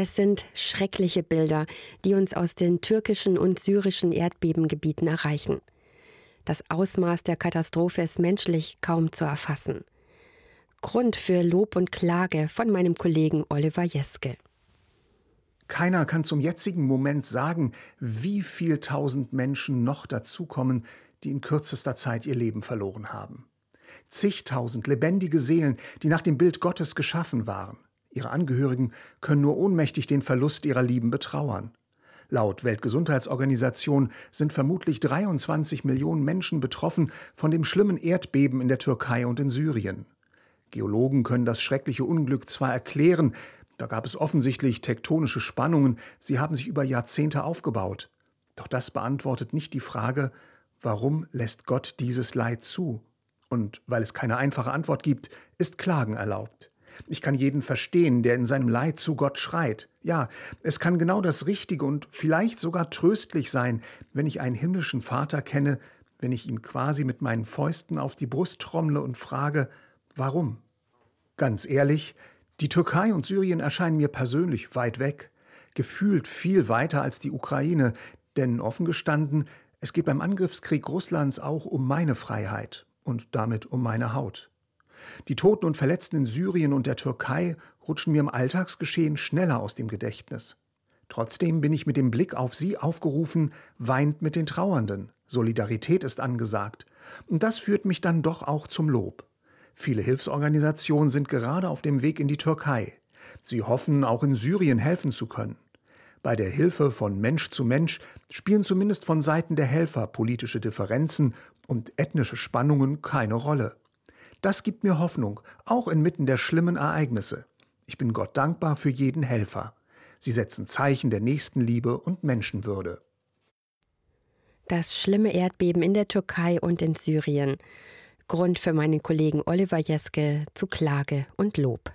Es sind schreckliche Bilder, die uns aus den türkischen und syrischen Erdbebengebieten erreichen. Das Ausmaß der Katastrophe ist menschlich kaum zu erfassen. Grund für Lob und Klage von meinem Kollegen Oliver Jeske. Keiner kann zum jetzigen Moment sagen, wie viel tausend Menschen noch dazukommen, die in kürzester Zeit ihr Leben verloren haben. Zigtausend lebendige Seelen, die nach dem Bild Gottes geschaffen waren. Ihre Angehörigen können nur ohnmächtig den Verlust ihrer Lieben betrauern. Laut Weltgesundheitsorganisation sind vermutlich 23 Millionen Menschen betroffen von dem schlimmen Erdbeben in der Türkei und in Syrien. Geologen können das schreckliche Unglück zwar erklären, da gab es offensichtlich tektonische Spannungen, sie haben sich über Jahrzehnte aufgebaut. Doch das beantwortet nicht die Frage, warum lässt Gott dieses Leid zu? Und weil es keine einfache Antwort gibt, ist Klagen erlaubt. Ich kann jeden verstehen, der in seinem Leid zu Gott schreit. Ja, es kann genau das Richtige und vielleicht sogar tröstlich sein, wenn ich einen himmlischen Vater kenne, wenn ich ihn quasi mit meinen Fäusten auf die Brust trommle und frage, warum? Ganz ehrlich, die Türkei und Syrien erscheinen mir persönlich weit weg, gefühlt viel weiter als die Ukraine, denn offen gestanden, es geht beim Angriffskrieg Russlands auch um meine Freiheit und damit um meine Haut. Die Toten und Verletzten in Syrien und der Türkei rutschen mir im Alltagsgeschehen schneller aus dem Gedächtnis. Trotzdem bin ich mit dem Blick auf sie aufgerufen, weint mit den Trauernden. Solidarität ist angesagt. Und das führt mich dann doch auch zum Lob. Viele Hilfsorganisationen sind gerade auf dem Weg in die Türkei. Sie hoffen, auch in Syrien helfen zu können. Bei der Hilfe von Mensch zu Mensch spielen zumindest von Seiten der Helfer politische Differenzen und ethnische Spannungen keine Rolle. Das gibt mir Hoffnung, auch inmitten der schlimmen Ereignisse. Ich bin Gott dankbar für jeden Helfer. Sie setzen Zeichen der Nächstenliebe und Menschenwürde. Das schlimme Erdbeben in der Türkei und in Syrien. Grund für meinen Kollegen Oliver Jeske zu Klage und Lob.